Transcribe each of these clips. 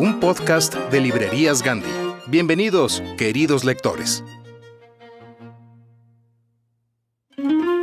un podcast de Librerías Gandhi. Bienvenidos, queridos lectores.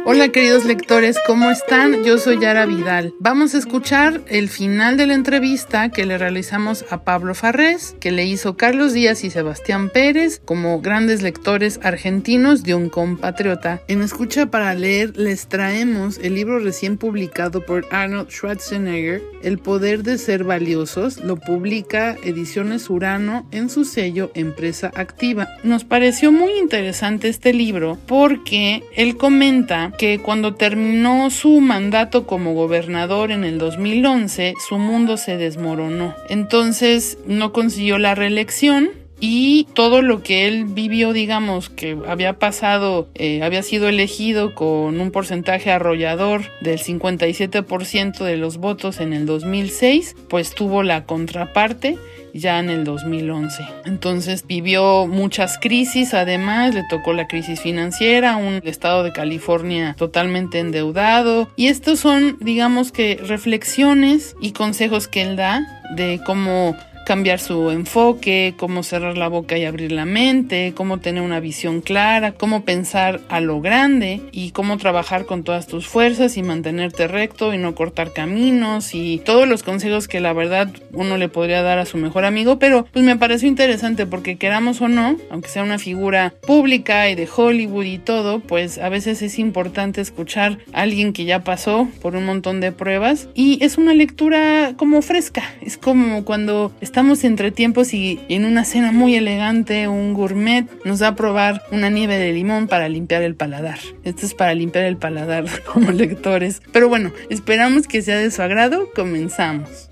Hola queridos lectores, ¿cómo están? Yo soy Yara Vidal. Vamos a escuchar el final de la entrevista que le realizamos a Pablo Farrés, que le hizo Carlos Díaz y Sebastián Pérez como grandes lectores argentinos de un compatriota. En Escucha para leer les traemos el libro recién publicado por Arnold Schwarzenegger, El poder de ser valiosos. Lo publica Ediciones Urano en su sello Empresa Activa. Nos pareció muy interesante este libro porque él comenta que cuando terminó su mandato como gobernador en el 2011, su mundo se desmoronó. Entonces no consiguió la reelección y todo lo que él vivió, digamos, que había pasado, eh, había sido elegido con un porcentaje arrollador del 57% de los votos en el 2006, pues tuvo la contraparte ya en el 2011. Entonces vivió muchas crisis, además le tocó la crisis financiera, un estado de California totalmente endeudado y estos son, digamos que, reflexiones y consejos que él da de cómo cambiar su enfoque, cómo cerrar la boca y abrir la mente, cómo tener una visión clara, cómo pensar a lo grande y cómo trabajar con todas tus fuerzas y mantenerte recto y no cortar caminos y todos los consejos que la verdad uno le podría dar a su mejor amigo, pero pues me pareció interesante porque queramos o no, aunque sea una figura pública y de Hollywood y todo, pues a veces es importante escuchar a alguien que ya pasó por un montón de pruebas y es una lectura como fresca, es como cuando estamos entre tiempos y en una cena muy elegante, un gourmet nos da a probar una nieve de limón para limpiar el paladar. Esto es para limpiar el paladar como lectores. Pero bueno, esperamos que sea de su agrado. Comenzamos.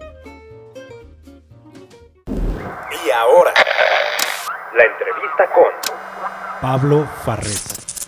Y ahora, la entrevista con Pablo Farrés.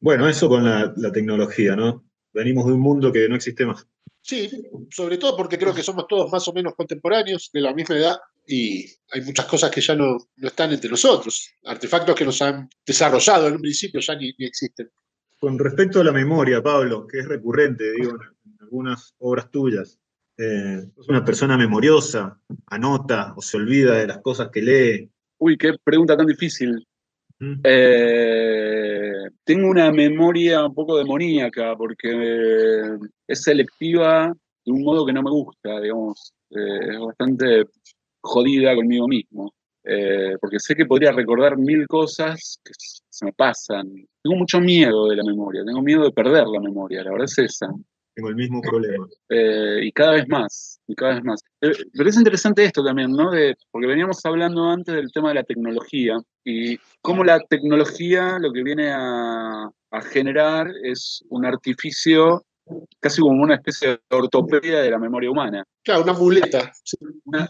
Bueno, eso con la, la tecnología, ¿no? Venimos de un mundo que no existe más. Sí, sobre todo porque creo que somos todos más o menos contemporáneos, de la misma edad, y hay muchas cosas que ya no, no están entre nosotros. Artefactos que nos han desarrollado en un principio ya ni, ni existen. Con respecto a la memoria, Pablo, que es recurrente, digo, en algunas obras tuyas, eh, sos una persona memoriosa, anota o se olvida de las cosas que lee. Uy, qué pregunta tan difícil. Eh, tengo una memoria un poco demoníaca porque es selectiva de un modo que no me gusta, digamos. Eh, es bastante jodida conmigo mismo. Eh, porque sé que podría recordar mil cosas que se me pasan. Tengo mucho miedo de la memoria, tengo miedo de perder la memoria, la verdad es esa. Tengo el mismo problema. Eh, y cada vez más, y cada vez más. Eh, Pero es interesante esto también, ¿no? De, porque veníamos hablando antes del tema de la tecnología y cómo la tecnología lo que viene a, a generar es un artificio casi como una especie de ortopedia de la memoria humana. Claro, una muleta.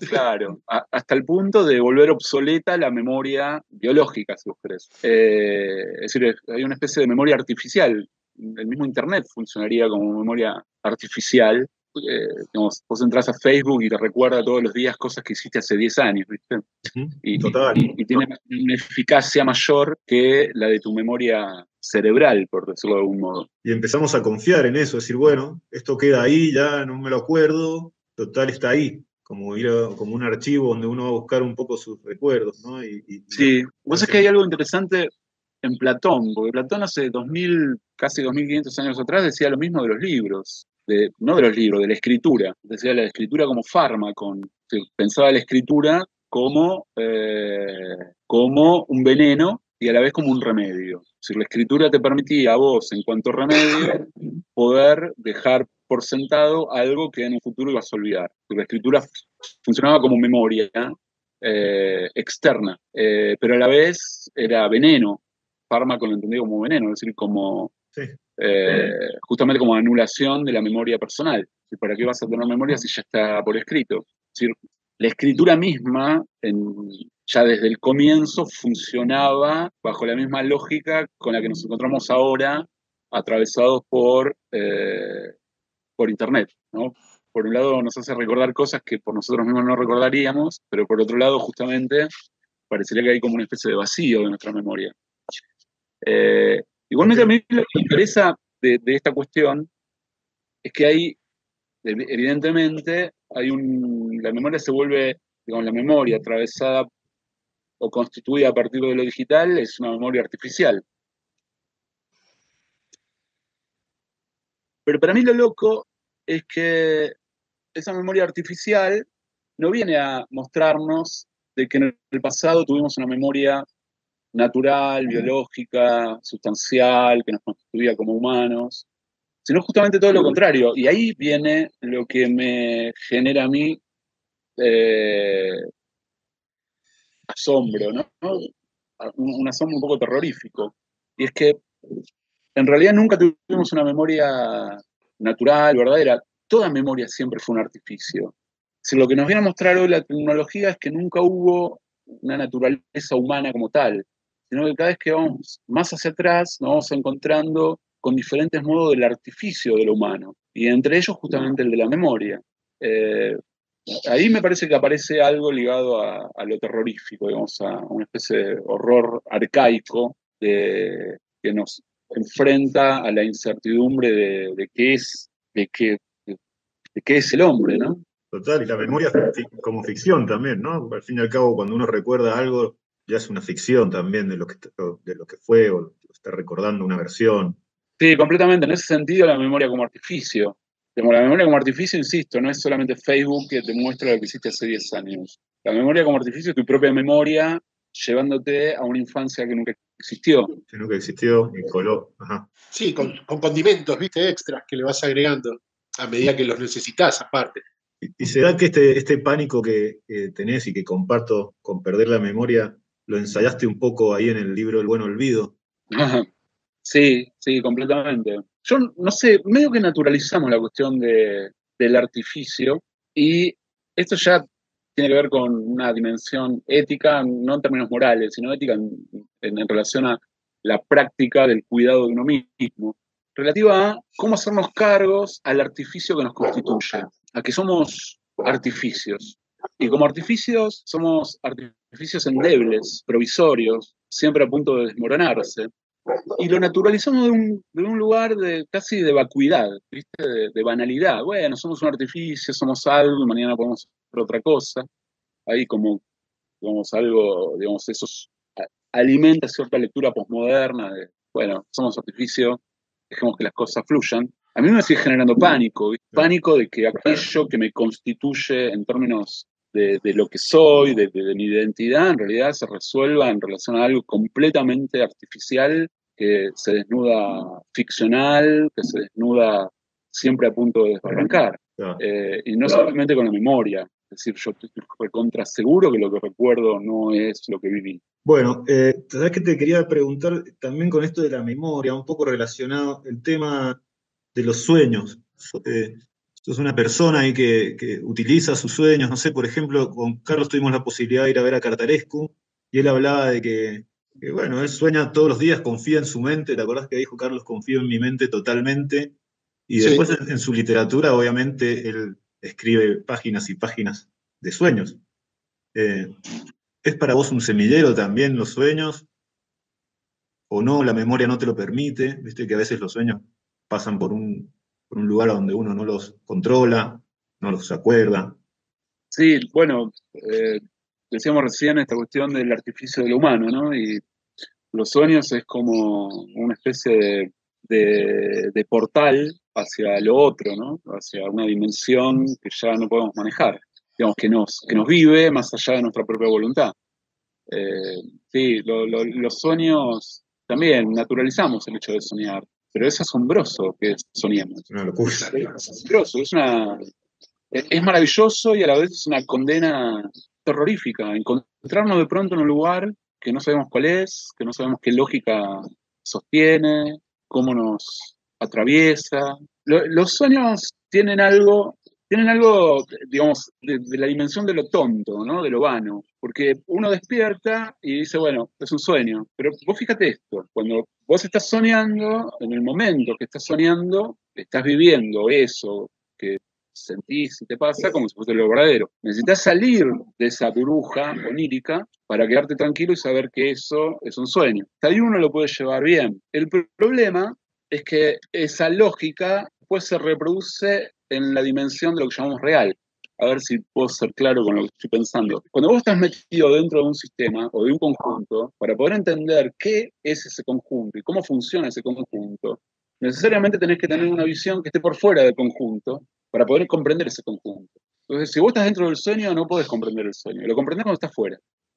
claro, a- hasta el punto de volver obsoleta la memoria biológica, si vos querés. Eh, es decir, hay una especie de memoria artificial. El mismo Internet funcionaría como memoria artificial eh, digamos, vos entras a Facebook y te recuerda todos los días cosas que hiciste hace 10 años, ¿viste? y, Total. y- y tiene una eficacia mayor que la de tu memoria cerebral, por decirlo de algún modo. Y empezamos a confiar en eso, decir, bueno, esto queda ahí, ya no me lo acuerdo, total está ahí, como, ir a- como un archivo donde uno va a buscar un poco sus recuerdos, ¿no? Y, y- Sí, vos sabés que hay algo interesante en Platón, porque Platón hace 2000, casi 2500 años atrás decía lo mismo de los libros, no de los libros, de la escritura. Decía la escritura como fármaco, pensaba la escritura como, eh, como un veneno y a la vez como un remedio. Si la escritura te permitía a vos, en cuanto remedio, poder dejar por sentado algo que en un futuro ibas a olvidar. La escritura funcionaba como memoria eh, externa, eh, pero a la vez era veneno, fármaco lo entendía como veneno, es decir, como Sí. eh, justamente como anulación de la memoria personal. ¿Y ¿Para qué vas a tener memoria si ya está por escrito? Es decir, la escritura misma, en- ya desde el comienzo, funcionaba bajo la misma lógica con la que nos encontramos ahora, atravesados por, eh, por Internet. ¿no? Por un lado nos hace recordar cosas que por nosotros mismos no recordaríamos, pero por otro lado, justamente, parecería que hay como una especie de vacío de nuestra memoria. Eh, igualmente a mí lo que me interesa de, de esta cuestión es que hay, ev- evidentemente, hay un, la memoria se vuelve, digamos, la memoria atravesada o constituida a partir de lo digital es una memoria artificial. Pero para mí lo loco es que esa memoria artificial no viene a mostrarnos de que en el pasado tuvimos una memoria natural, biológica, sustancial, que nos constituía como humanos, sino justamente todo lo contrario. Y ahí viene lo que me genera a mí eh, asombro, ¿no? Un, un asombro un poco terrorífico. Y es que en realidad nunca tuvimos una memoria natural, verdadera. Toda memoria siempre fue un artificio. Si lo que nos viene a mostrar hoy la tecnología es que nunca hubo una naturaleza humana como tal, sino que cada vez que vamos más hacia atrás nos vamos encontrando con diferentes modos del artificio de lo humano, y entre ellos justamente el de la memoria. Eh, ahí me parece que aparece algo ligado a, lo terrorífico, digamos, a una especie de horror arcaico que nos enfrenta a la incertidumbre de, qué es, de qué, es el hombre, ¿no? Total, y la memoria como ficción también, ¿no? Al fin y al cabo, cuando uno recuerda algo, ya es una ficción también de lo que, de lo que fue o está recordando una versión. Sí, completamente. En ese sentido, la memoria como artificio. La memoria como artificio, insisto, no es solamente Facebook que te muestra lo que hiciste hace 10 años. La memoria como artificio es tu propia memoria llevándote a una infancia que nunca existió. Que nunca existió y coló. Ajá. Sí, con, con condimentos, viste, extras que le vas agregando a medida que los necesitas, aparte. Y, y se da que este, este pánico que, que tenés y que comparto con perder la memoria, lo ensayaste un poco ahí en el libro El Buen Olvido. Sí, sí, completamente. Yo no sé, medio que naturalizamos la cuestión de, del artificio y esto ya tiene que ver con una dimensión ética, no en términos morales, sino ética en- en relación a la práctica del cuidado de uno mismo, relativa a cómo hacernos cargos al artificio que nos constituye, a que somos artificios. Y como artificios somos artificios endebles, provisorios, siempre a punto de desmoronarse y lo naturalizamos de un, de un lugar de casi de vacuidad, ¿viste? De, de banalidad. Bueno, somos un artificio, somos algo mañana podemos hacer otra cosa. Ahí como, digamos, algo, digamos, eso alimenta cierta lectura posmoderna de, bueno, somos artificio, dejemos que las cosas fluyan. A mí me sigue generando pánico, ¿viste? pánico de que aquello que me constituye en términos de, de lo que soy, de, de- mi identidad, en realidad se resuelva en relación a algo completamente artificial, que se desnuda ficcional, que se desnuda siempre a punto de desbarrancar. Claro. Eh, y no solamente con la memoria. Es decir, yo estoy recontra seguro que lo que recuerdo no es lo que viví. Bueno, eh, sabes que te quería preguntar también con esto de la memoria, un poco relacionado el tema de los sueños. Eh, sos una persona ahí que, que utiliza sus sueños, no sé, por ejemplo, con Carlos tuvimos la posibilidad de ir a ver a Cartarescu y él hablaba de que, que, bueno, él sueña todos los días, confía en su mente, ¿te acordás que dijo Carlos? Confío en mi mente totalmente Y después en, en su literatura, obviamente, él escribe páginas y páginas de sueños. Eh, ¿Es para vos un semillero también los sueños? ¿O no? ¿La memoria no te lo permite? Viste que a veces los sueños pasan por un, por un lugar donde uno no los controla, no los acuerda. Sí, bueno, eh, decíamos recién esta cuestión del artificio de lo humano, ¿no? Y los sueños es como una especie de, de, portal hacia lo otro, ¿no? Hacia una dimensión que ya no podemos manejar, digamos, que nos, que nos vive más allá de nuestra propia voluntad. Eh, sí, los sueños también naturalizamos el hecho de soñar, pero es asombroso que soñemos. Una locura. Es asombroso, es una, es maravilloso y a la vez es una condena terrorífica. Encontrarnos de pronto en un lugar que no sabemos cuál es, que no sabemos qué lógica sostiene, cómo nos atraviesa. los sueños tienen algo, tienen algo, digamos, de, la dimensión de lo tonto, ¿no? De lo vano. Porque uno despierta y dice, bueno, es un sueño. Pero vos fíjate esto, cuando vos estás soñando, en el momento que estás soñando, estás viviendo eso que sentís y te pasa como si fuese lo verdadero. Necesitas salir de esa burbuja onírica para quedarte tranquilo y saber que eso es un sueño. Ahí uno lo puede llevar bien. El problema es que esa lógica pues se reproduce en la dimensión de lo que llamamos real. A ver si puedo ser claro con lo que estoy pensando. Cuando vos estás metido dentro de un sistema o de un conjunto, para poder entender qué es ese conjunto y cómo funciona ese conjunto, necesariamente tenés que tener una visión que esté por fuera del conjunto para poder comprender ese conjunto. Entonces, si vos estás dentro del sueño, no podés comprender el sueño. Lo comprendés cuando estás fuera.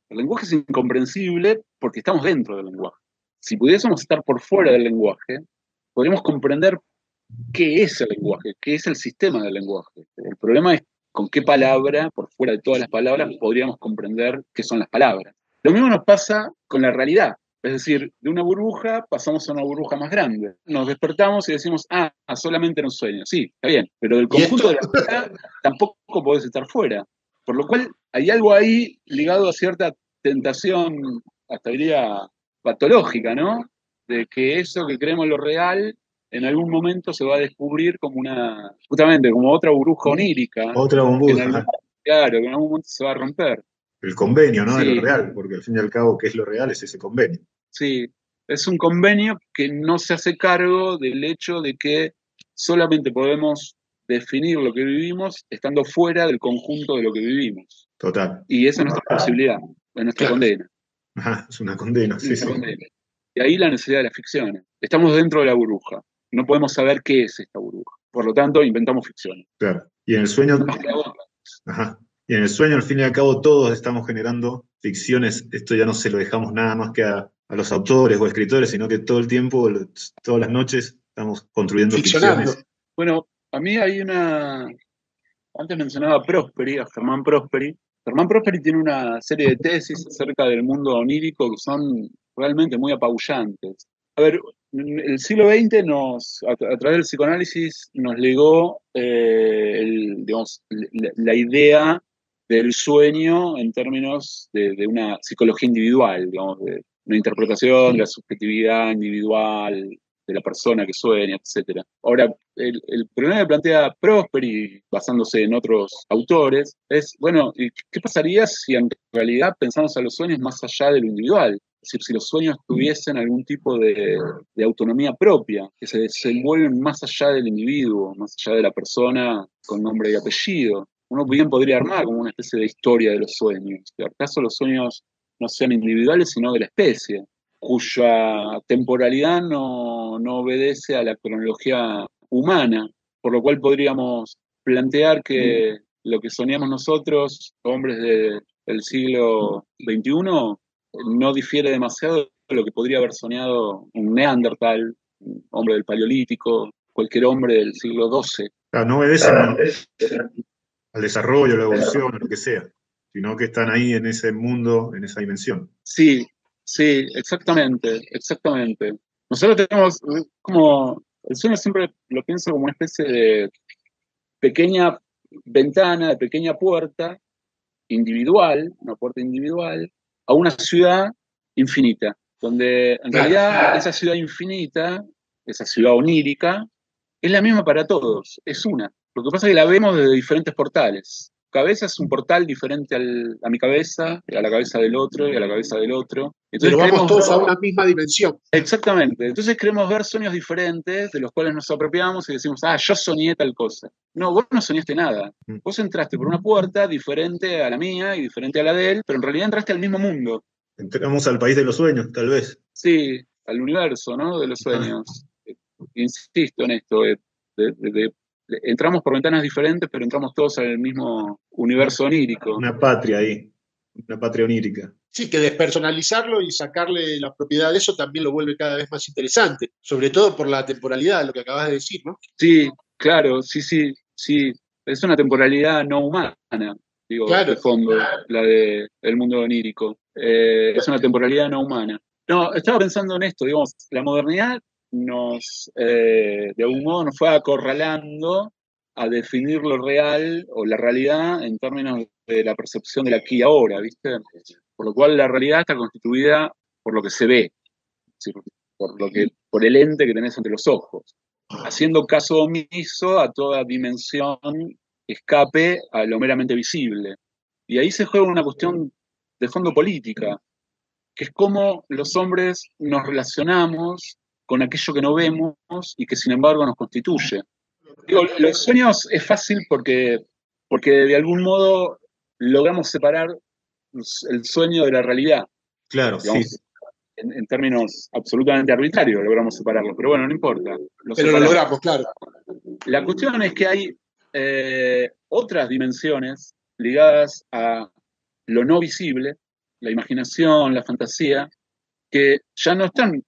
El lenguaje es incomprensible porque estamos dentro del lenguaje. Si pudiésemos estar por fuera del lenguaje, podríamos comprender qué es el lenguaje, qué es el sistema del lenguaje. El problema es con qué palabra, por fuera de todas las palabras, podríamos comprender qué son las palabras. Lo mismo nos pasa con la realidad. Es decir, de una burbuja pasamos a una burbuja más grande. Nos despertamos y decimos, ah, solamente era un sueño. Sí, está bien, pero del conjunto de la realidad tampoco podés estar fuera. Por lo cual hay algo ahí ligado a cierta tentación, hasta diría patológica, ¿no? De que eso que creemos lo real en algún momento se va a descubrir como una, justamente como otra burbuja onírica. Otra burbuja. claro, que en algún momento se va a romper el convenio, ¿no? De lo real, porque al fin y al cabo, ¿qué es lo real? Es ese convenio. Sí, es un convenio que no se hace cargo del hecho de que solamente podemos definir lo que vivimos estando fuera del conjunto de lo que vivimos. Total. Y esa es nuestra posibilidad, es nuestra condena. Ajá, es una condena, sí, sí. Y ahí la necesidad de las ficciones. Estamos dentro de la burbuja. No podemos saber qué es esta burbuja. Por lo tanto, inventamos ficciones. Claro. Y en el sueño. Ajá. Y en el sueño, al fin y al cabo, todos estamos generando ficciones. Esto ya no se lo dejamos nada más que a, los autores o escritores, sino que todo el tiempo, todas las noches, estamos construyendo ficciones. Bueno, a mí hay una. Antes mencionaba a Prosperi, a Germán Prosperi. Germán Prosperi tiene una serie de tesis acerca del mundo onírico que son realmente muy apabullantes. A ver, el siglo XX nos, a, través del psicoanálisis nos legó eh, digamos, la, idea del sueño en términos de, una psicología individual, digamos, de una interpretación de la subjetividad individual de la persona que sueña, etc. Ahora, el, problema que plantea Prosperi, basándose en otros autores, es, bueno, ¿qué pasaría si en realidad pensamos a los sueños más allá de lo individual? Es decir, si los sueños tuviesen algún tipo de, de autonomía propia, que se desenvuelven más allá del individuo, más allá de la persona con nombre y apellido uno bien podría armar como una especie de historia de los sueños. Que acaso los sueños no sean individuales, sino de la especie, cuya temporalidad no, obedece a la cronología humana, por lo cual podríamos plantear que lo que soñamos nosotros, hombres del siglo XXI, no difiere demasiado de lo que podría haber soñado un Neandertal, un hombre del Paleolítico, cualquier hombre del siglo XII. no obedece al desarrollo, a la evolución, lo que sea, sino que están ahí en ese mundo, en esa dimensión. Sí, sí, exactamente, exactamente. Nosotros tenemos como, el sueño siempre lo pienso como una especie de pequeña ventana, de pequeña puerta individual, una puerta individual, a una ciudad infinita, donde en realidad esa ciudad infinita, esa ciudad onírica, es la misma para todos, es una. Lo que pasa es que la vemos desde diferentes portales. Cabeza es un portal diferente al- a mi cabeza, a la cabeza del otro y a la cabeza del otro. Pero vamos todos ver- a una misma dimensión. Exactamente. Entonces queremos ver sueños diferentes de los cuales nos apropiamos y decimos, ah, yo soñé tal cosa. No, vos no soñaste nada. Mm. Vos entraste por una puerta diferente a la mía y diferente a la de él, pero en realidad entraste al mismo mundo. Entramos al país de los sueños, tal vez. Sí, al universo, ¿no? De los sueños. Eh, Insisto en esto. eh, de- de- de- de- entramos por ventanas diferentes, pero entramos todos al mismo universo onírico. Una patria ahí, una patria onírica. Sí, que despersonalizarlo y sacarle la propiedad de eso también lo vuelve cada vez más interesante, sobre todo por la temporalidad, lo que acabas de decir, ¿no? Sí, claro, sí, sí, sí. Es una temporalidad no humana, digo, Claro. de fondo, la de el mundo onírico. Eh, es una temporalidad no humana. No, estaba pensando en esto, digamos, la modernidad nos, eh, de algún modo, nos fue acorralando a definir lo real o la realidad en términos de la percepción del aquí y ahora, ¿viste? Por lo cual la realidad está constituida por lo que se ve, por, lo que, por el ente que tenés entre los ojos haciendo caso omiso a toda dimensión escape a lo meramente visible. Y ahí se juega una cuestión de fondo política, que es cómo los hombres nos relacionamos con aquello que no vemos y que sin embargo nos constituye. Digo, los sueños es fácil porque, porque de algún modo logramos separar el sueño de la realidad Claro, digamos, sí. en, en términos absolutamente arbitrarios logramos separarlo, pero bueno, no importa. lo Pero lo logramos, claro. La cuestión es que hay eh, otras dimensiones ligadas a lo no visible, la imaginación, la fantasía, que ya no están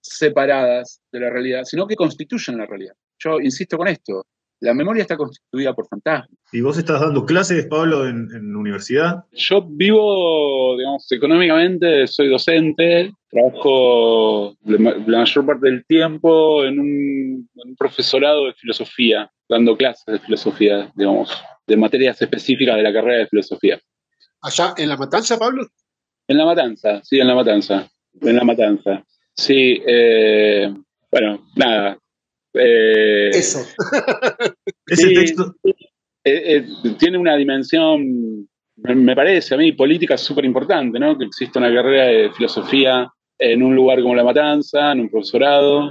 separadas de la realidad, sino que constituyen la realidad. Yo insisto con esto, la memoria está constituida por fantasmas. ¿Y vos estás dando clases, Pablo, en, en universidad? Yo vivo, digamos, económicamente, soy docente, trabajo la ma- la mayor parte del tiempo en un, en un profesorado de filosofía, dando clases de filosofía, digamos, de materias específicas de la carrera de filosofía. Allá en La Matanza, Pablo. En La Matanza, sí, en La Matanza, en La Matanza. Sí, eh, bueno, nada. eh, Eso. Ese Sí. texto, eh, eh, tiene una dimensión, me, parece a mí, política súper importante, ¿no? Que existe una carrera de filosofía en un lugar como La Matanza, en un profesorado,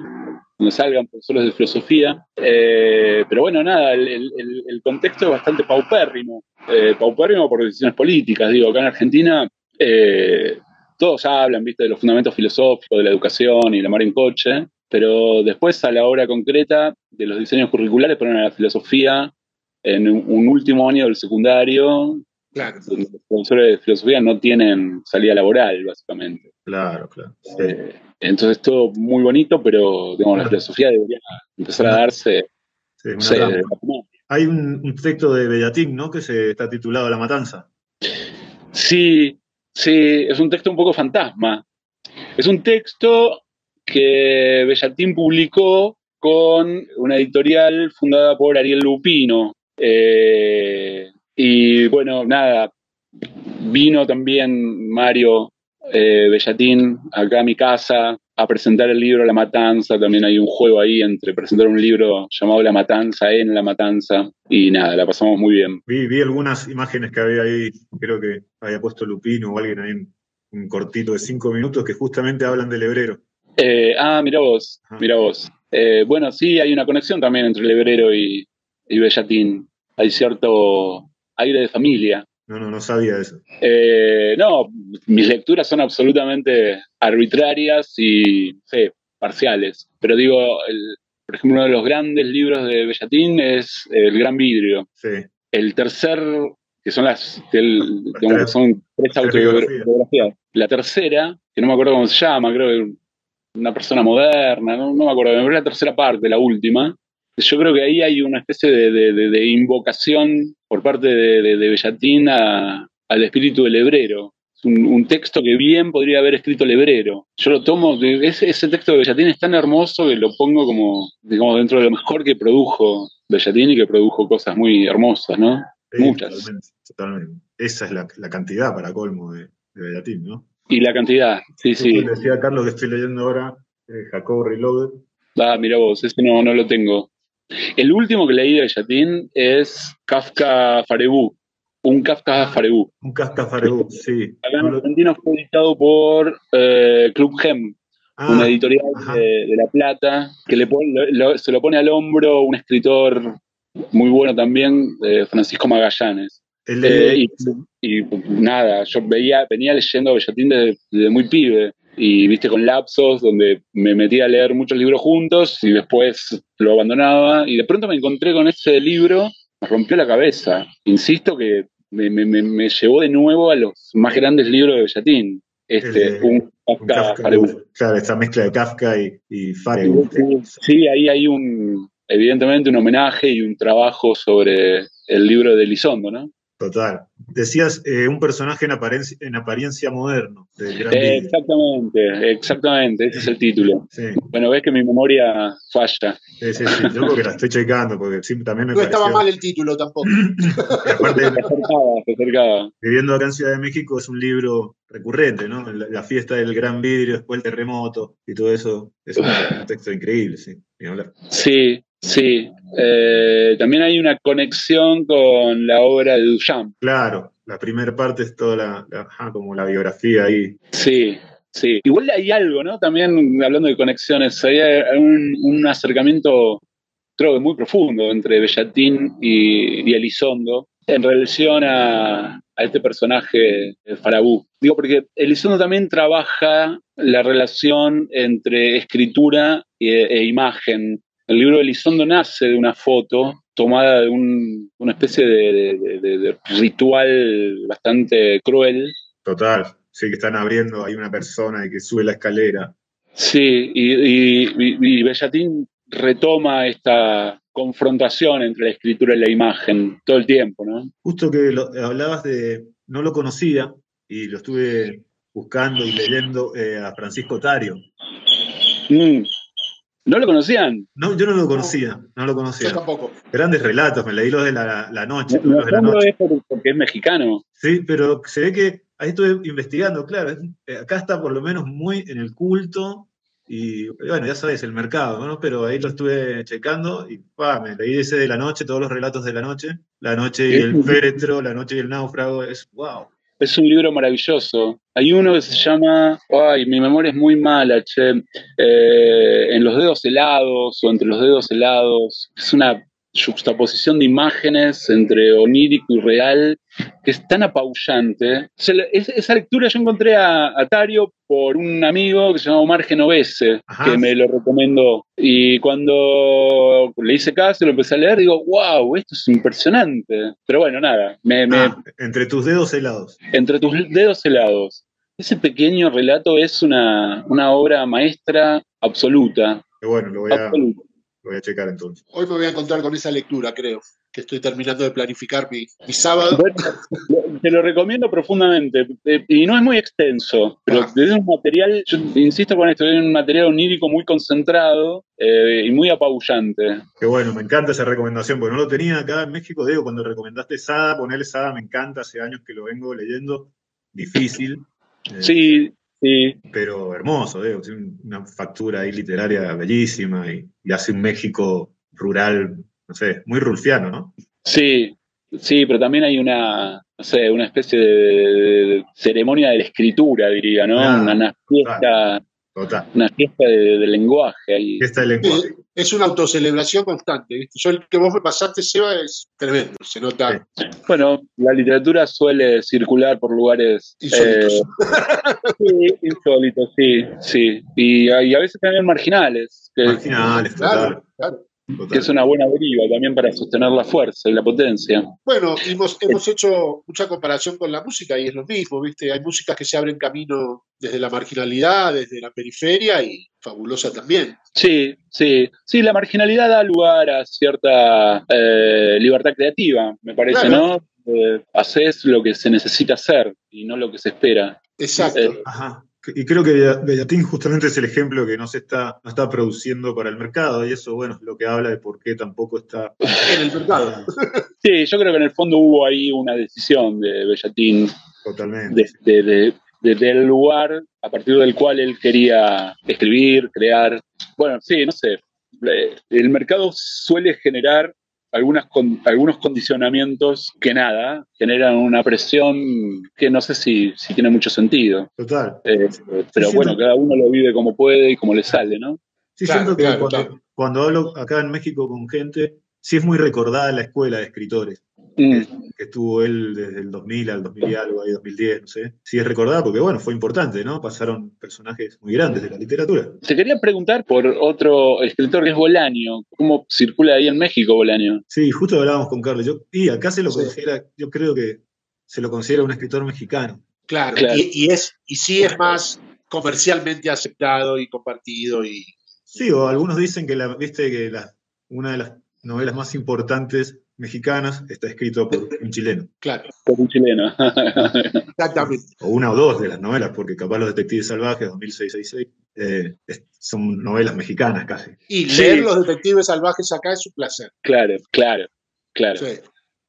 donde salgan profesores de filosofía. Eh, pero bueno, nada, el, el- el- el contexto es bastante paupérrimo. Eh, paupérrimo por decisiones políticas. Digo, acá en Argentina eh, todos hablan, viste, de los fundamentos filosóficos, de la educación y la mar en coche, pero después a la hora concreta de los diseños curriculares ponen a la filosofía en un, último año del secundario, Claro. donde los profesores de filosofía no tienen salida laboral, básicamente. claro, claro. sí. Eh, entonces todo muy bonito, pero digamos, la filosofía debería empezar a darse Sí, no sé. Hay un, un texto de Bellatín, ¿no? Que se está titulado La Matanza. Sí, sí, es un texto un poco fantasma. Es un texto que Bellatín publicó con una editorial fundada por Ariel Lupino. Eh, y bueno, nada, vino también Mario eh, Bellatín acá a mi casa a presentar el libro La Matanza. También hay un juego ahí entre presentar un libro llamado La Matanza en La Matanza. Y nada, la pasamos muy bien. Vi, vi algunas imágenes que había ahí, creo que había puesto Lupino o alguien ahí, un, un cortito de cinco minutos que justamente hablan del hebrero. Eh, ah, mira vos, mira vos. Eh, bueno, sí, hay una conexión también entre el hebrero y, y Bellatín. Hay cierto aire de familia. No, no, no sabía eso. Eh, no, mis lecturas son absolutamente arbitrarias y sé, parciales. Pero digo, el- por ejemplo, uno de los grandes libros de Bellatín es El Gran Vidrio. Sí, El tercer, que son las, que el- Las digamos, tres- son tres autobiografías. La tercera, que no me acuerdo cómo se llama, creo que una persona moderna, no, no me acuerdo, me la tercera parte, la última. Yo creo que ahí hay una especie de, de- de- de invocación por parte de, Bellatín a- al espíritu del hebrero. Es un, un texto que bien podría haber escrito el hebrero. Yo lo tomo, de- ese, texto de Bellatín es tan hermoso que lo pongo como, digamos, dentro de lo mejor que produjo Bellatín y que produjo cosas muy hermosas, ¿no? sí, Muchas. Totalmente, totalmente. Esa es la, la cantidad para colmo de, Bellatín, ¿no? Y la cantidad, sí, sí. Decía Carlos que estoy leyendo ahora eh, Jacobo Reloaded. Ah, mira vos, ese no, no lo tengo. El último que leí de Bellatín es Kafka Farebú, un Kafka Farebú. Un Kafka Farebú, sí. Acá en Argentina fue editado por eh, Club Gem, Ah, una editorial de, de La Plata, que le lo- se lo pone al hombro un escritor muy bueno también, eh, Francisco Magallanes. El de- Eh, y, y, nada, yo veía, venía leyendo a Bellatín desde, desde muy pibe y viste con lapsos donde me metía a leer muchos libros juntos y después lo abandonaba y de pronto me encontré con ese libro, me rompió la cabeza. Insisto que me, me- me- llevó de nuevo a los más grandes libros de Bellatín. Este, de- un Kafka Kafka, claro, esta mezcla de Kafka y, y. Sí, ahí hay un, evidentemente un homenaje y un trabajo sobre el libro de Elizondo, ¿no? Total. Decías eh, un personaje en apariencia, en apariencia moderno del gran Eh, Vidrio. exactamente, exactamente, ese es el título. Sí, Bueno, ves que mi memoria falla. sí, sí, sí. Yo porque la estoy checando, porque sí, también me No estaba mal el título tampoco. y aparte, Se acercaba, se acercaba. viviendo acá en Ciudad de México es un libro recurrente, ¿no? La, la fiesta del gran vidrio, después el terremoto y todo eso. Es un, texto increíble, sí. Sí, sí. Eh, también hay una conexión con la obra de Duchamp. Claro, la primera parte es toda la, la- ajá, como la biografía ahí. Sí, sí. Igual hay algo, ¿no? También hablando de conexiones, hay un, un acercamiento, creo que muy profundo entre Bellatín y, y Elizondo en relación a, a este personaje, Farabú. Digo, porque Elizondo también trabaja la relación entre escritura e, e imagen. El libro de Elizondo nace de una foto tomada de un- una especie de- de- de- de ritual bastante cruel Total. Sí, que están abriendo, hay una persona y que sube la escalera. Sí, y, y, y- y Bellatín retoma esta confrontación entre la escritura y la imagen todo el tiempo, ¿no? Justo que lo- hablabas de, no lo conocía y lo estuve buscando y leyendo eh, a Francisco Tario. Mm. ¿No lo conocían? No, yo no lo conocía, no lo Yo conocía. tampoco. Grandes relatos, me leí los de la, la noche, Me los de la asombro noche. es por- porque es mexicano. Sí, pero se ve que ahí estuve investigando, claro, eh, acá está por lo menos muy en el culto y bueno, ya sabes, el mercado, ¿no? Pero ahí lo estuve checando y pa, me leí ese de la noche, todos los relatos de la noche, la noche y el féretro, la noche y el náufrago, es wow. Es un libro maravilloso. Hay uno que se llama, ay, mi memoria es muy mala, che, eh, en los dedos helados o entre los dedos helados. Es una juxtaposición de imágenes entre onírico y real que es tan apabullante. O sea, es- esa lectura yo encontré a, a Tario por un amigo que se llama Omar Genovese, Ajá. que me lo recomendó. Y cuando le hice caso y lo empecé a leer, digo, wow, esto es impresionante. Pero bueno, nada, me, me, Ah, entre tus dedos helados. entre tus dedos helados. Ese pequeño relato es una, una obra maestra absoluta. Que bueno, lo voy, a, absoluta. Lo voy a checar entonces. Hoy me voy a encontrar con esa lectura, creo. Que estoy terminando de planificar mi, mi sábado. Bueno, te lo recomiendo profundamente. eh, Y no es muy extenso, pero Ah. es un material, yo insisto con esto, es un material onírico muy concentrado eh, y muy apabullante. Que bueno, me encanta esa recomendación, porque no lo tenía acá en México, Diego, cuando recomendaste Sada, ponerle Sada me encanta, hace años que lo vengo leyendo, difícil. eh, Sí, sí, pero hermoso, tiene una factura ahí literaria bellísima y, y hace un México rural, no sé, muy rulfiano, ¿no? sí, sí, pero también hay una, no sé, una especie de, ceremonia de la escritura, diría, ¿no? Ah, una, una fiesta, Total. una fiesta de, de lenguaje ahí. Fiesta del lenguaje. Es una autocelebración constante. ¿viste? Yo el que vos me pasaste, Seba, es tremendo. Se nota Bueno, la literatura suele circular por lugares insólitos. eh, sí, insólitos, sí, sí. Y, a- y a veces también marginales, que, Marginales, total. claro, que es una buena deriva también para sostener la fuerza y la potencia. Bueno, hemos, hemos hecho mucha comparación con la música y es lo mismo, ¿viste? Hay músicas que se abren camino desde la marginalidad, desde la periferia y fabulosa también. Sí, sí, sí, la marginalidad da lugar a cierta eh, libertad creativa, me parece, Claro. ¿no? Eh, haces lo que se necesita hacer y no lo que se espera. Exacto. Eh, Ajá. Y creo que Bella- Bellatín justamente es el ejemplo que no se está, no está produciendo para el mercado, y eso, bueno, es lo que habla de por qué tampoco está. en el mercado. Sí, yo creo que en el fondo hubo ahí una decisión de Bellatín Totalmente. de- de- de- de- del lugar a partir del cual él quería escribir, crear. Bueno, sí, no sé. eh, el mercado suele generar algunas con- algunos condicionamientos que nada, generan una presión que no sé si, si tiene mucho sentido. Total. Eh, pero Sí, bueno, siento- cada uno lo vive como puede y como le sale, ¿no? Sí, Claro, siento que claro, cuando, claro. cuando hablo acá en México con gente, sí es muy recordada la escuela de escritores, Mm. que estuvo él desde el 2000 al 2000 y algo, ahí 2010, no sé. Sí es recordada porque, bueno, fue importante, ¿no? Pasaron personajes muy grandes de la literatura. Te quería preguntar por otro escritor que es Bolaño. ¿Cómo circula ahí en México Bolaño? Sí, justo hablábamos con Carlos. Yo, y acá se lo Sí. considera, yo creo que se lo considera un escritor mexicano. Claro, Claro. Y, y es, y sí es más comercialmente aceptado y compartido y Sí, o algunos dicen que, la, viste, que la, una de las novelas más importantes mexicanas está escrito por un chileno. claro, Por un chileno. exactamente. o una o dos de las novelas, porque capaz Los Detectives Salvajes, 2666, eh, son novelas mexicanas casi. Y Sí. leer los detectives salvajes acá es un placer. claro, claro, claro. Sí.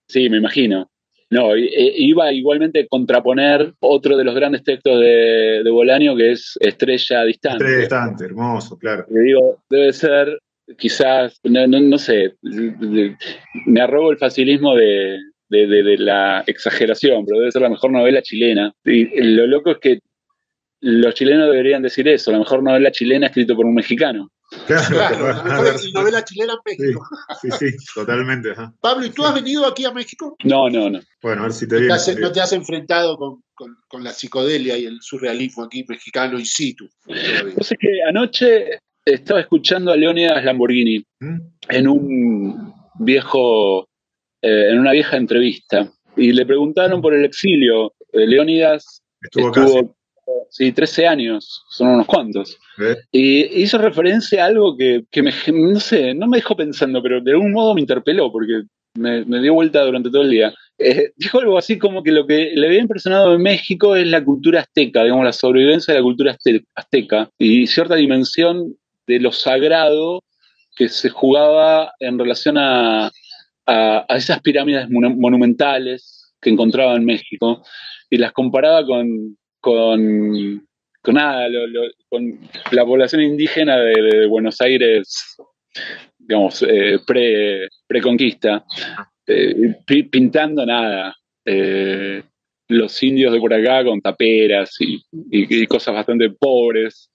Sí, me imagino. No, i- iba igualmente a contraponer otro de los grandes textos de, de Bolaño, que es Estrella Distante. Tres estantes, hermoso, claro. Que digo, debe ser, quizás, no, no- no sé, me arrobo el facilismo de, de- de- de la exageración, pero debe ser la mejor novela chilena. Y lo loco es que los chilenos deberían decir eso, la mejor novela chilena escrita por un mexicano. Claro, mejor novela chilena en México. sí, sí, totalmente. ajá. Pablo, ¿y tú has venido aquí a México? No, no, no. Bueno, a ver si te ¿No te viene. has, no te has enfrentado con, con- con la psicodelia y el surrealismo aquí mexicano in situ? sé que anoche estaba escuchando a Leonidas Lamborghini ¿Mm? en un viejo, eh, en una vieja entrevista y le preguntaron por el exilio. Eh, Leonidas Estuvo estuvo, sí, 13 años, son unos cuantos. ¿eh? Y hizo referencia a algo que, que me, no sé, no me dejó pensando, pero de algún modo me interpeló porque me, me dio vuelta durante todo el día. Eh, dijo algo así como que lo que le había impresionado en México es la cultura azteca, digamos, la sobrevivencia de la cultura azte- azteca y cierta dimensión de lo sagrado que se jugaba en relación a, a- esas pirámides monu- monumentales que encontraba en México y las comparaba con, con, con nada, con la población indígena de, Buenos Aires, digamos, eh, pre, preconquista, eh, pi- pintando nada. eh, los indios de por acá con taperas y, y- y cosas bastante pobres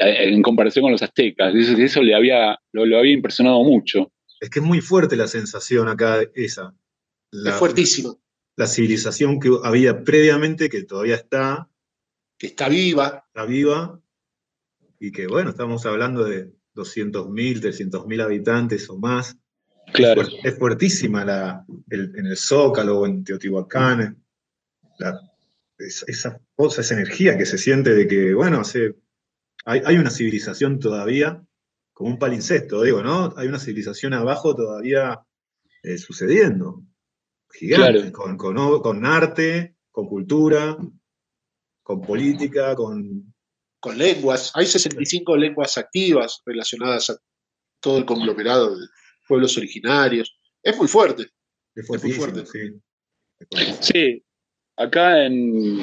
en comparación con los aztecas. Eso le había, lo, lo había impresionado mucho. Es que es muy fuerte la sensación acá, esa. La, es fuertísimo. la civilización que había previamente, que todavía está, Que está viva. está viva, y que bueno, estamos hablando de 200.000, 300.000 habitantes o más. Claro. Es, fuer- es fuertísima la, el- en el Zócalo o en Teotihuacán. la- es- esa cosa, esa energía que se siente de que, bueno, hace- hay, hay una civilización todavía, como un palincesto, digo, ¿no? Hay una civilización abajo todavía eh, sucediendo. Gigante, Claro. con, con o- con arte, con cultura, con política, con. con lenguas. Hay 65 lenguas activas relacionadas a todo el conglomerado de pueblos originarios. Es muy fuerte. Es muy fuerte. sí. Sí, acá en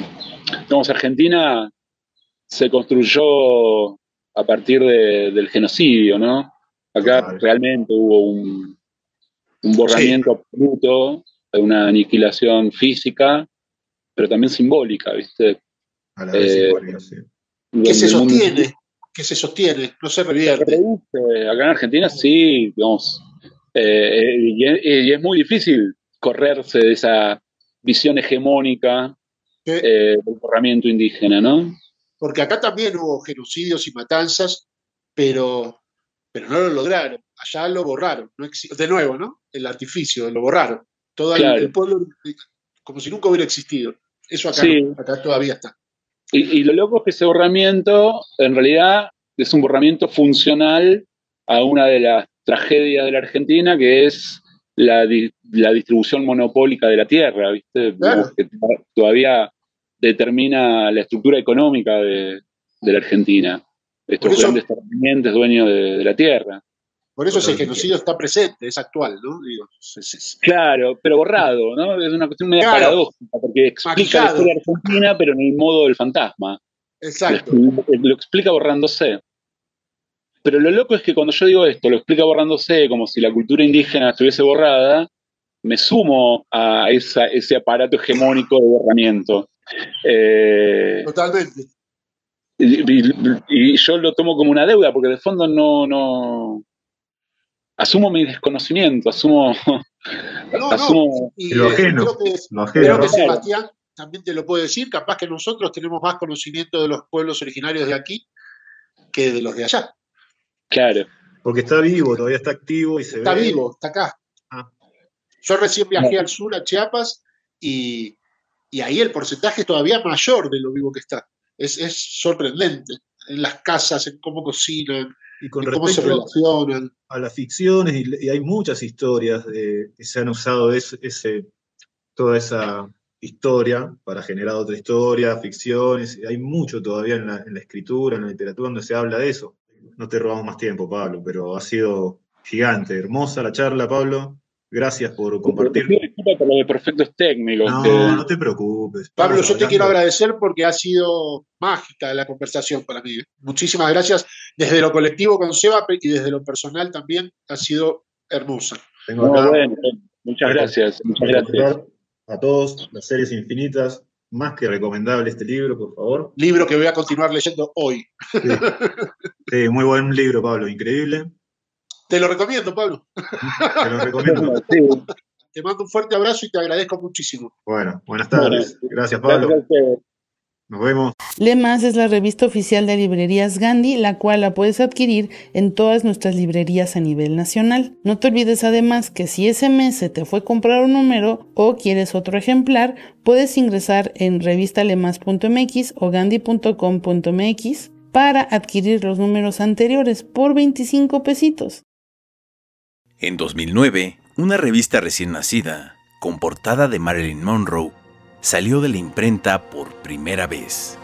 digamos, Argentina se construyó a partir de- del genocidio, ¿no? Acá Total. realmente hubo un, un borramiento absoluto, una aniquilación física, pero también simbólica, ¿viste? A la vez Eh, simbólica, sí. ¿Qué se mundo- sostiene? ¿Qué se sostiene? No se se revierte. reduce. Acá en Argentina sí, digamos, eh, y, es, y es muy difícil correrse de esa visión hegemónica eh, del borramiento indígena, ¿no? Porque acá también hubo genocidios y matanzas, pero, pero no lo lograron. Allá lo borraron. No de nuevo, ¿no? El artificio, lo borraron. Todo el- Claro. el pueblo, como si nunca hubiera existido. Eso acá, Sí. acá todavía está. Y, y lo loco es que ese borramiento, en realidad, es un borramiento funcional a una de las tragedias de la Argentina, que es la, di- la distribución monopólica de la tierra, ¿viste? Claro. Que to- todavía determina la estructura económica de, de la Argentina. Estos eso- grandes terratenientes dueños de, de la tierra. Por eso ese genocidio está presente, es actual, ¿no? Digo, es- es- Claro, pero borrado, ¿no? Es una cuestión media Claro. paradójica, porque explica Maquillado. la historia argentina, pero en el modo del fantasma. exacto. Lo, lo explica borrándose. pero lo loco es que cuando yo digo esto, lo explica borrándose como si la cultura indígena estuviese borrada, me sumo a esa, ese aparato hegemónico de borramiento. Eh, Totalmente. y, y- y yo lo tomo como una deuda, porque de fondo no, no asumo mi desconocimiento, asumo, No, no. Y, Lo eh, ajeno, creo que, lo ajeno. creo que. Sebastián también te lo puede decir. Capaz que nosotros tenemos más conocimiento de los pueblos originarios de aquí que de los de allá. claro. Porque está vivo, todavía está activo y se Está ve. vivo, está acá. Ah. Yo recién viajé No. al sur, a Chiapas, y, y ahí el porcentaje es todavía mayor de lo vivo que está. Es, es sorprendente. En las casas, en cómo cocinan, Y con en cómo se respecto relacionan. a las ficciones, y, y hay muchas historias de- que se han usado ese, ese- toda esa historia para generar otra historia, ficciones, hay mucho todavía en la, en la escritura, en la literatura, donde se habla de eso. No te robamos más tiempo, Pablo, pero ha sido gigante, hermosa la charla, Pablo. Gracias por compartir. Pido disculpas por los perfectos técnicos. No, que- no te preocupes. Pablo, yo te quiero agradecer porque ha sido mágica la conversación para mí. Muchísimas gracias. Desde lo colectivo con Seba y desde lo personal también ha sido hermosa. Tengo No, acá- bueno, muchas gracias, muchas gracias. a todos las series infinitas. Más que recomendable este libro, por favor. Libro que voy a continuar leyendo hoy. Sí. Sí, muy buen libro, Pablo, increíble. Te lo recomiendo, Pablo. Te lo recomiendo. Te mando un fuerte abrazo y te agradezco muchísimo. Bueno, buenas tardes. Gracias, Pablo. gracias. Nos vemos. Le Más es la revista oficial de librerías Gandhi, la cual la puedes adquirir en todas nuestras librerías a nivel nacional. No te olvides además que si ese mes se te fue comprar un número o quieres otro ejemplar, puedes ingresar en revistalemas.mx o gandhi.com.mx para adquirir los números anteriores por 25 pesitos. En 2009, una revista recién nacida, con portada de Marilyn Monroe, salió de la imprenta por primera vez.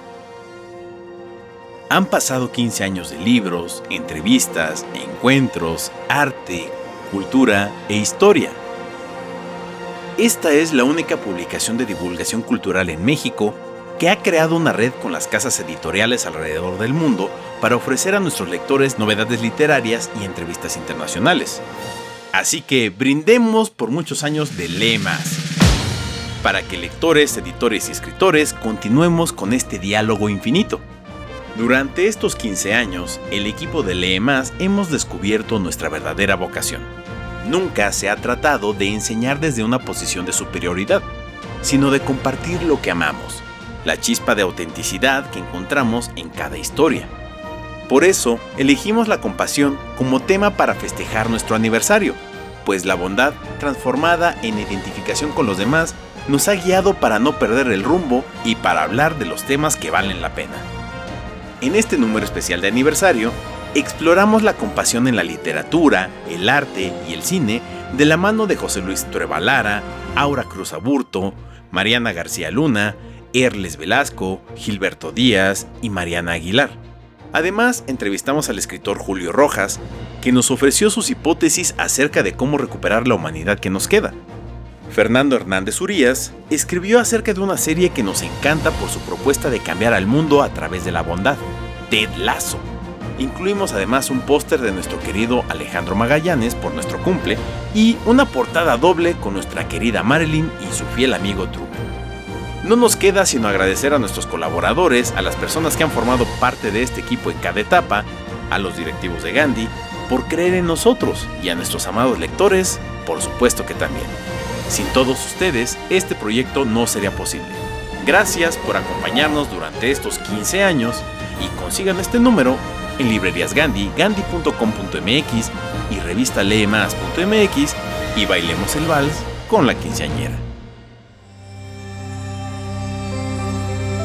Han pasado 15 años de libros, entrevistas, encuentros, arte, cultura e historia. Esta es la única publicación de divulgación cultural en México que ha creado una red con las casas editoriales alrededor del mundo para ofrecer a nuestros lectores novedades literarias y entrevistas internacionales. Así que brindemos por muchos años de lemas, para que lectores, editores y escritores continuemos con este diálogo infinito. Durante estos 15 años, el equipo de Lee Más hemos descubierto nuestra verdadera vocación. Nunca se ha tratado de enseñar desde una posición de superioridad, sino de compartir lo que amamos, la chispa de autenticidad que encontramos en cada historia. Por eso, elegimos la compasión como tema para festejar nuestro aniversario, pues la bondad, transformada en identificación con los demás, nos ha guiado para no perder el rumbo y para hablar de los temas que valen la pena. En este número especial de aniversario, exploramos la compasión en la literatura, el arte y el cine de la mano de José Luis Trevalara, Aura Cruz Aburto, Mariana García Luna, Erles Velasco, Gilberto Díaz y Mariana Aguilar. Además, entrevistamos al escritor Julio Rojas, que nos ofreció sus hipótesis acerca de cómo recuperar la humanidad que nos queda. Fernando Hernández Urías escribió acerca de una serie que nos encanta por su propuesta de cambiar al mundo a través de la bondad, Ted Lasso. Incluimos además un póster de nuestro querido Alejandro Magallanes por nuestro cumple y una portada doble con nuestra querida Marilyn y su fiel amigo True. No nos queda sino agradecer a nuestros colaboradores, a las personas que han formado parte de este equipo en cada etapa, a los directivos de Gandhi, por creer en nosotros y a nuestros amados lectores, por supuesto que también. Sin todos ustedes, este proyecto no sería posible. Gracias por acompañarnos durante estos 15 años y consigan este número en librerías Gandhi, gandhi.com.mx y revista leemas.mx y bailemos el vals con la quinceañera.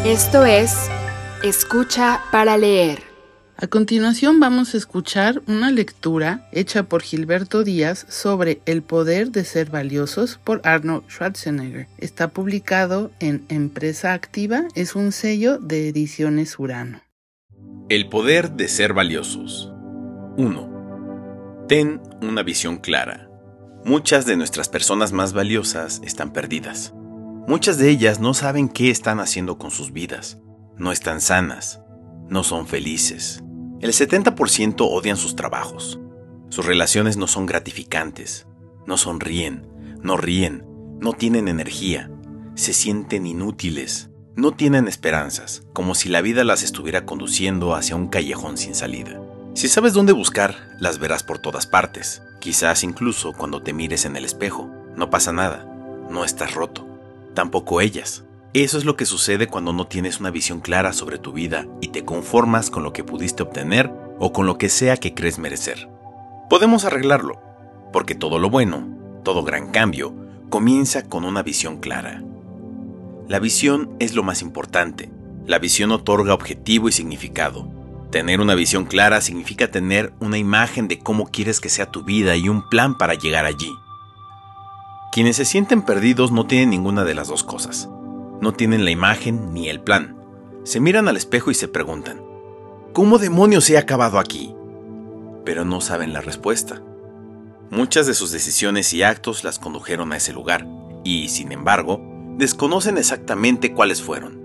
Esto es Escucha para leer. A continuación vamos a escuchar una lectura hecha por Gilberto Díaz sobre El poder de ser valiosos por Arnold Schwarzenegger. Está publicado en Empresa Activa, es un sello de ediciones Urano. El poder de ser valiosos. 1. Ten una visión clara. Muchas de nuestras personas más valiosas están perdidas. Muchas de ellas no saben qué están haciendo con sus vidas. No están sanas. No son felices. El 70% odian sus trabajos. Sus relaciones no son gratificantes, no sonríen, no ríen, no tienen energía, se sienten inútiles, no tienen esperanzas, como si la vida las estuviera conduciendo hacia un callejón sin salida. Si sabes dónde buscar, las verás por todas partes, quizás incluso cuando te mires en el espejo. No pasa nada, no estás roto, tampoco ellas. Eso es lo que sucede cuando no tienes una visión clara sobre tu vida y te conformas con lo que pudiste obtener o con lo que sea que crees merecer. Podemos arreglarlo, porque todo lo bueno, todo gran cambio, comienza con una visión clara. La visión es lo más importante. La visión otorga objetivo y significado. Tener una visión clara significa tener una imagen de cómo quieres que sea tu vida y un plan para llegar allí. Quienes se sienten perdidos no tienen ninguna de las dos cosas. No tienen la imagen ni el plan. Se miran al espejo y se preguntan, ¿cómo demonios he acabado aquí? Pero no saben la respuesta. Muchas de sus decisiones y actos las condujeron a ese lugar, y, sin embargo, desconocen exactamente cuáles fueron.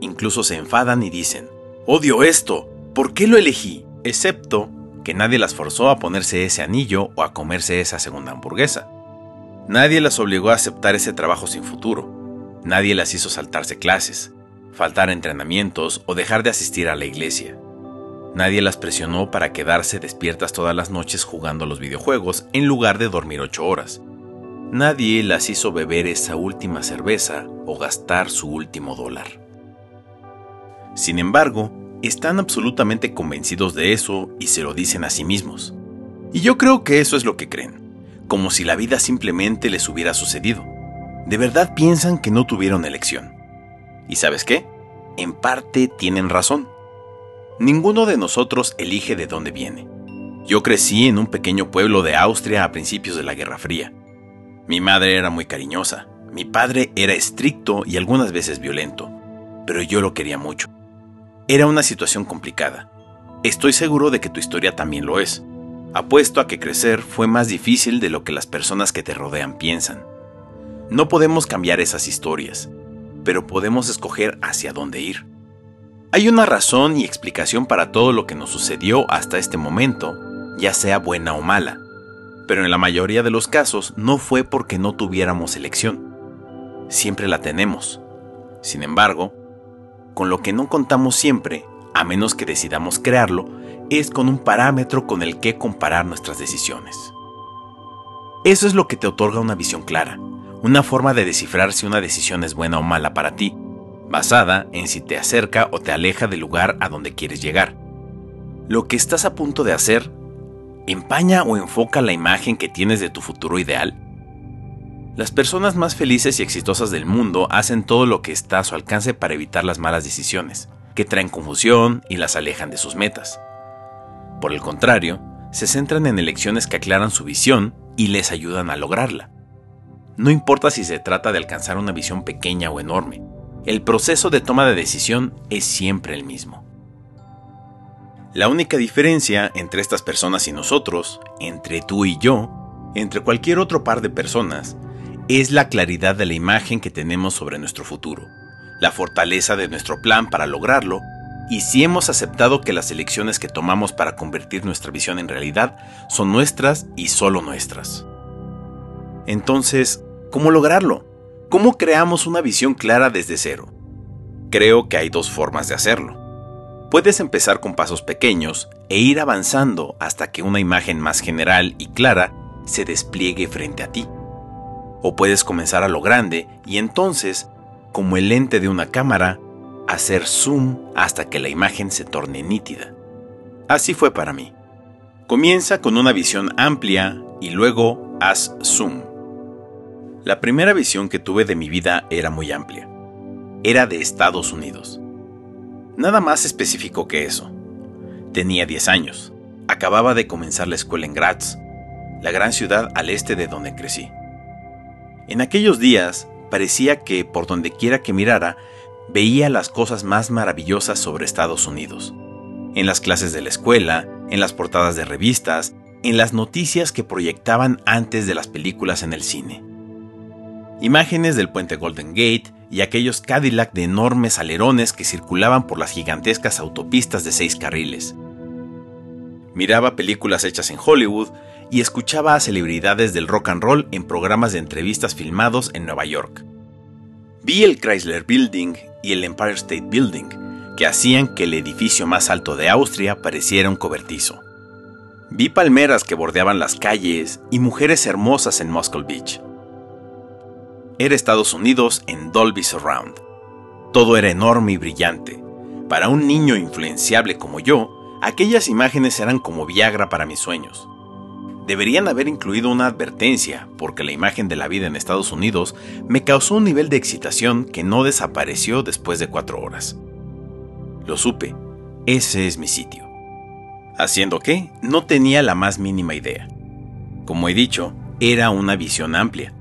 Incluso se enfadan y dicen, odio esto, ¿Por qué lo elegí? Excepto que nadie las forzó a ponerse ese anillo o a comerse esa segunda hamburguesa. Nadie las obligó a aceptar ese trabajo sin futuro. Nadie las hizo saltarse clases, faltar entrenamientos o dejar de asistir a la iglesia. Nadie las presionó para quedarse despiertas todas las noches jugando a los videojuegos en lugar de dormir ocho horas. Nadie las hizo beber esa última cerveza o gastar su último dólar. Sin embargo, están absolutamente convencidos de eso y se lo dicen a sí mismos. Y yo creo que eso es lo que creen, como si la vida simplemente les hubiera sucedido. De verdad piensan que no tuvieron elección. ¿Y sabes qué? En parte tienen razón. Ninguno de nosotros elige de dónde viene. Yo crecí en un pequeño pueblo de Austria a principios de la Guerra Fría. Mi madre era muy cariñosa, mi padre era estricto y algunas veces violento, pero yo lo quería mucho. Era una situación complicada. Estoy seguro de que tu historia también lo es. Apuesto a que crecer fue más difícil de lo que las personas que te rodean piensan. No podemos cambiar esas historias, pero podemos escoger hacia dónde ir. Hay una razón y explicación para todo lo que nos sucedió hasta este momento, ya sea buena o mala, pero en la mayoría de los casos no fue porque no tuviéramos elección. Siempre la tenemos. Sin embargo, con lo que no contamos siempre, a menos que decidamos crearlo, es con un parámetro con el que comparar nuestras decisiones. Eso es lo que te otorga una visión clara, una forma de descifrar si una decisión es buena o mala para ti, basada en si te acerca o te aleja del lugar a donde quieres llegar. Lo que estás a punto de hacer empaña o enfoca la imagen que tienes de tu futuro ideal las personas más felices y exitosas del mundo hacen todo lo que está a su alcance para evitar las malas decisiones, que traen confusión y las alejan de sus metas. Por el contrario, se centran en elecciones que aclaran su visión y les ayudan a lograrla. No importa si se trata de alcanzar una visión pequeña o enorme, el proceso de toma de decisión es siempre el mismo. La única diferencia entre estas personas y nosotros, entre tú y yo, entre cualquier otro par de personas, es la claridad de la imagen que tenemos sobre nuestro futuro, la fortaleza de nuestro plan para lograrlo, y si hemos aceptado que las elecciones que tomamos para convertir nuestra visión en realidad son nuestras y solo nuestras. Entonces, ¿cómo lograrlo? ¿Cómo creamos una visión clara desde cero? Creo que hay dos formas de hacerlo. Puedes empezar con pasos pequeños e ir avanzando hasta que una imagen más general y clara se despliegue frente a ti. O puedes comenzar a lo grande y entonces, como el lente de una cámara, hacer zoom hasta que la imagen se torne nítida. Así fue para mí. Comienza con una visión amplia y luego haz zoom. La primera visión que tuve de mi vida era muy amplia. Era de Estados Unidos. Nada más específico que eso. Tenía 10 años. Acababa de comenzar la escuela en Graz, la gran ciudad al este de donde crecí. En aquellos días parecía que por donde quiera que mirara, veía las cosas más maravillosas sobre Estados Unidos. En las clases de la escuela, en las portadas de revistas, en las noticias que proyectaban antes de las películas en el cine. Imágenes del puente Golden Gate y aquellos Cadillac de enormes alerones que circulaban por las gigantescas autopistas de seis carriles. Miraba películas hechas en Hollywood y escuchaba a celebridades del rock and roll en programas de entrevistas filmados en Nueva York. Vi el Chrysler Building y el Empire State Building, que hacían que el edificio más alto de Austria pareciera un cobertizo. Vi palmeras que bordeaban las calles y mujeres hermosas en Muscle Beach. Era Estados Unidos en Dolby Surround. Todo era enorme y brillante. Para un niño influenciable como yo, aquellas imágenes eran como Viagra para mis sueños. Deberían haber incluido una advertencia, porque la imagen de la vida en Estados Unidos me causó un nivel de excitación que no desapareció después de cuatro horas. Lo supe, ese es mi sitio. Haciendo qué, no tenía la más mínima idea. Como he dicho, era una visión amplia.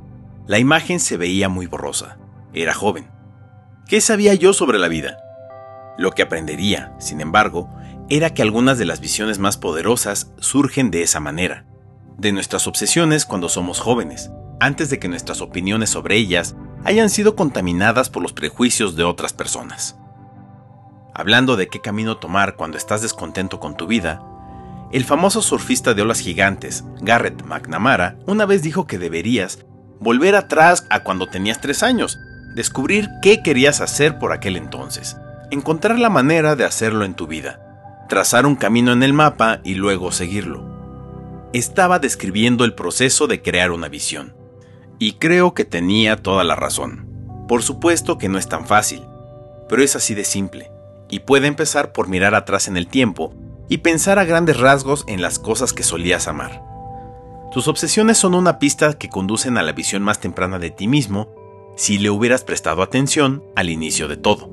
La imagen se veía muy borrosa. Era joven. ¿Qué sabía yo sobre la vida? Lo que aprendería, sin embargo, era que algunas de las visiones más poderosas surgen de esa manera de nuestras obsesiones cuando somos jóvenes, antes de que nuestras opiniones sobre ellas hayan sido contaminadas por los prejuicios de otras personas. Hablando de qué camino tomar cuando estás descontento con tu vida, el famoso surfista de olas gigantes, Garrett McNamara, una vez dijo que deberías volver atrás a cuando tenías tres años, descubrir qué querías hacer por aquel entonces, encontrar la manera de hacerlo en tu vida, trazar un camino en el mapa y luego seguirlo estaba describiendo el proceso de crear una visión. Y creo que tenía toda la razón. Por supuesto que no es tan fácil, pero es así de simple, y puede empezar por mirar atrás en el tiempo y pensar a grandes rasgos en las cosas que solías amar. Tus obsesiones son una pista que conducen a la visión más temprana de ti mismo si le hubieras prestado atención al inicio de todo.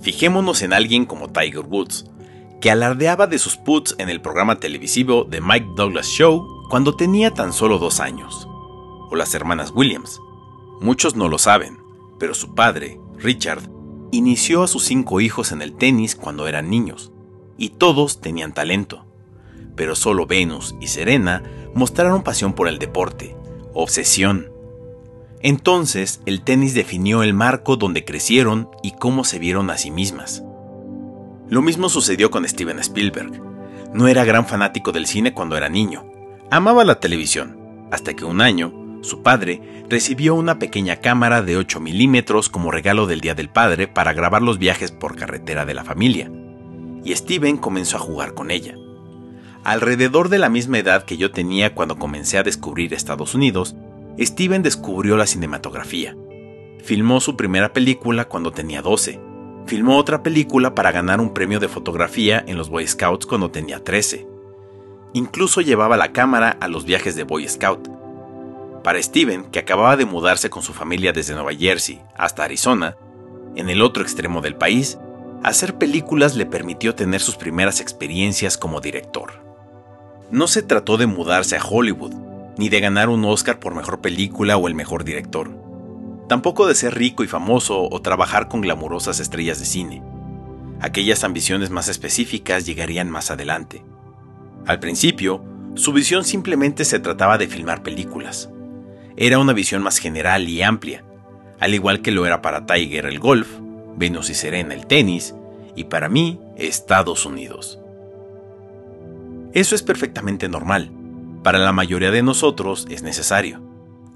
Fijémonos en alguien como Tiger Woods, que alardeaba de sus puts en el programa televisivo The Mike Douglas Show cuando tenía tan solo dos años, o las hermanas Williams. Muchos no lo saben, pero su padre, Richard, inició a sus cinco hijos en el tenis cuando eran niños, y todos tenían talento. Pero solo Venus y Serena mostraron pasión por el deporte, obsesión. Entonces el tenis definió el marco donde crecieron y cómo se vieron a sí mismas. Lo mismo sucedió con Steven Spielberg. No era gran fanático del cine cuando era niño. Amaba la televisión, hasta que un año, su padre recibió una pequeña cámara de 8 milímetros como regalo del Día del Padre para grabar los viajes por carretera de la familia. Y Steven comenzó a jugar con ella. Alrededor de la misma edad que yo tenía cuando comencé a descubrir Estados Unidos, Steven descubrió la cinematografía. Filmó su primera película cuando tenía 12 filmó otra película para ganar un premio de fotografía en los Boy Scouts cuando tenía 13. Incluso llevaba la cámara a los viajes de Boy Scout. Para Steven, que acababa de mudarse con su familia desde Nueva Jersey hasta Arizona, en el otro extremo del país, hacer películas le permitió tener sus primeras experiencias como director. No se trató de mudarse a Hollywood, ni de ganar un Oscar por mejor película o el mejor director tampoco de ser rico y famoso o trabajar con glamurosas estrellas de cine. Aquellas ambiciones más específicas llegarían más adelante. Al principio, su visión simplemente se trataba de filmar películas. Era una visión más general y amplia, al igual que lo era para Tiger el golf, Venus y Serena el tenis, y para mí Estados Unidos. Eso es perfectamente normal. Para la mayoría de nosotros es necesario.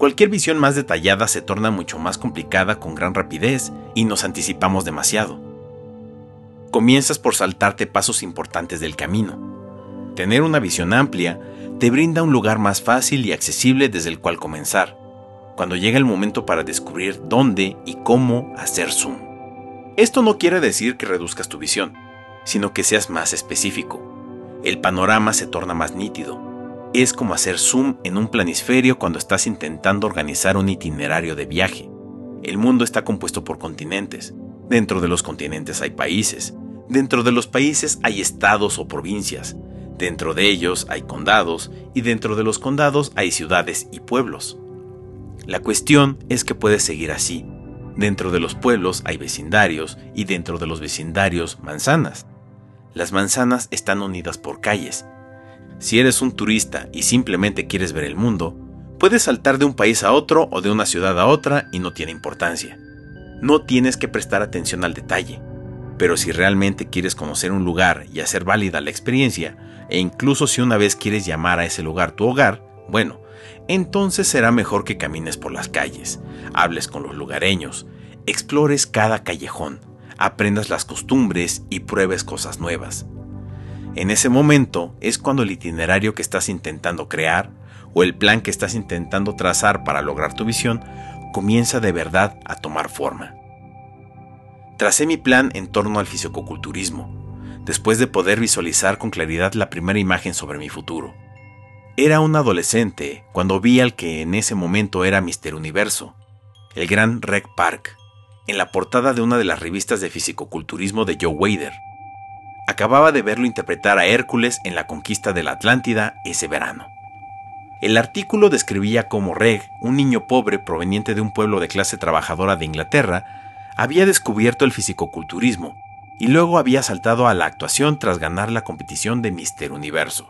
Cualquier visión más detallada se torna mucho más complicada con gran rapidez y nos anticipamos demasiado. Comienzas por saltarte pasos importantes del camino. Tener una visión amplia te brinda un lugar más fácil y accesible desde el cual comenzar, cuando llega el momento para descubrir dónde y cómo hacer zoom. Esto no quiere decir que reduzcas tu visión, sino que seas más específico. El panorama se torna más nítido, es como hacer zoom en un planisferio cuando estás intentando organizar un itinerario de viaje. El mundo está compuesto por continentes. Dentro de los continentes hay países. Dentro de los países hay estados o provincias. Dentro de ellos hay condados y dentro de los condados hay ciudades y pueblos. La cuestión es que puedes seguir así. Dentro de los pueblos hay vecindarios y dentro de los vecindarios manzanas. Las manzanas están unidas por calles si eres un turista y simplemente quieres ver el mundo, puedes saltar de un país a otro o de una ciudad a otra y no tiene importancia. No tienes que prestar atención al detalle. Pero si realmente quieres conocer un lugar y hacer válida la experiencia, e incluso si una vez quieres llamar a ese lugar tu hogar, bueno, entonces será mejor que camines por las calles, hables con los lugareños, explores cada callejón, aprendas las costumbres y pruebes cosas nuevas. En ese momento es cuando el itinerario que estás intentando crear o el plan que estás intentando trazar para lograr tu visión comienza de verdad a tomar forma. Tracé mi plan en torno al fisicoculturismo, después de poder visualizar con claridad la primera imagen sobre mi futuro. Era un adolescente cuando vi al que en ese momento era Mister Universo, el gran Reg Park, en la portada de una de las revistas de fisicoculturismo de Joe Wader. Acababa de verlo interpretar a Hércules en la conquista de la Atlántida ese verano. El artículo describía cómo Reg, un niño pobre proveniente de un pueblo de clase trabajadora de Inglaterra, había descubierto el fisicoculturismo y luego había saltado a la actuación tras ganar la competición de Mister Universo.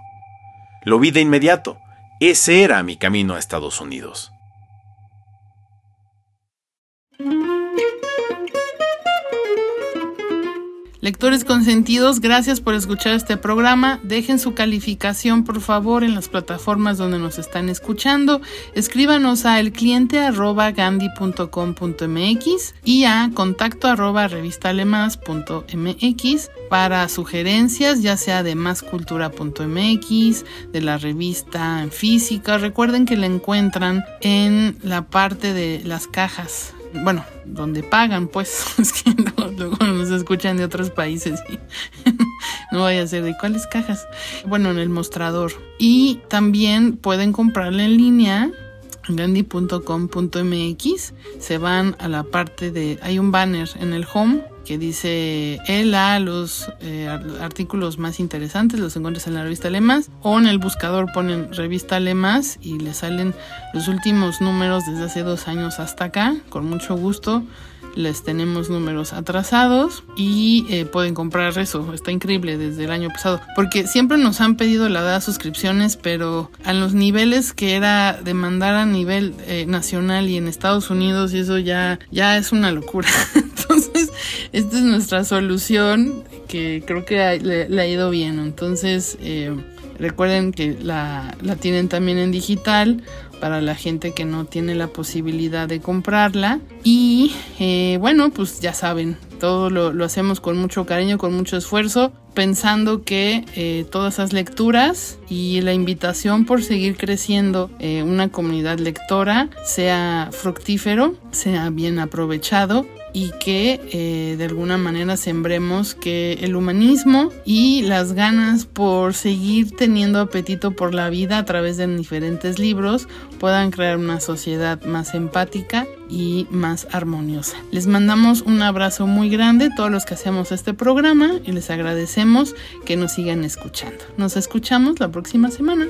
Lo vi de inmediato. Ese era mi camino a Estados Unidos. Lectores consentidos, gracias por escuchar este programa. Dejen su calificación, por favor, en las plataformas donde nos están escuchando. Escríbanos a elcliente.gandhi.com.mx y a contacto arroba para sugerencias, ya sea de máscultura.mx, de la revista en física. Recuerden que la encuentran en la parte de las cajas bueno, donde pagan, pues, es que luego escuchan de otros países no vaya a ser de cuáles cajas. Bueno, en el mostrador. Y también pueden comprarla en línea gandhi.com.mx se van a la parte de hay un banner en el home que dice el a los eh, artículos más interesantes los encuentras en la revista Lemas o en el buscador ponen revista Lemas y le salen los últimos números desde hace dos años hasta acá con mucho gusto les tenemos números atrasados y eh, pueden comprar eso. Está increíble desde el año pasado. Porque siempre nos han pedido la edad suscripciones, pero a los niveles que era demandar a nivel eh, nacional y en Estados Unidos, y eso ya, ya es una locura. Entonces, esta es nuestra solución que creo que le, ha ido bien. Entonces, eh, recuerden que la, la tienen también en digital para la gente que no tiene la posibilidad de comprarla. Y eh, bueno, pues ya saben, todo lo, hacemos con mucho cariño, con mucho esfuerzo, pensando que eh, todas esas lecturas y la invitación por seguir creciendo eh, una comunidad lectora sea fructífero, sea bien aprovechado y que eh, de alguna manera sembremos que el humanismo y las ganas por seguir teniendo apetito por la vida a través de diferentes libros puedan crear una sociedad más empática y más armoniosa. Les mandamos un abrazo muy grande a todos los que hacemos este programa y les agradecemos que nos sigan escuchando. Nos escuchamos la próxima semana.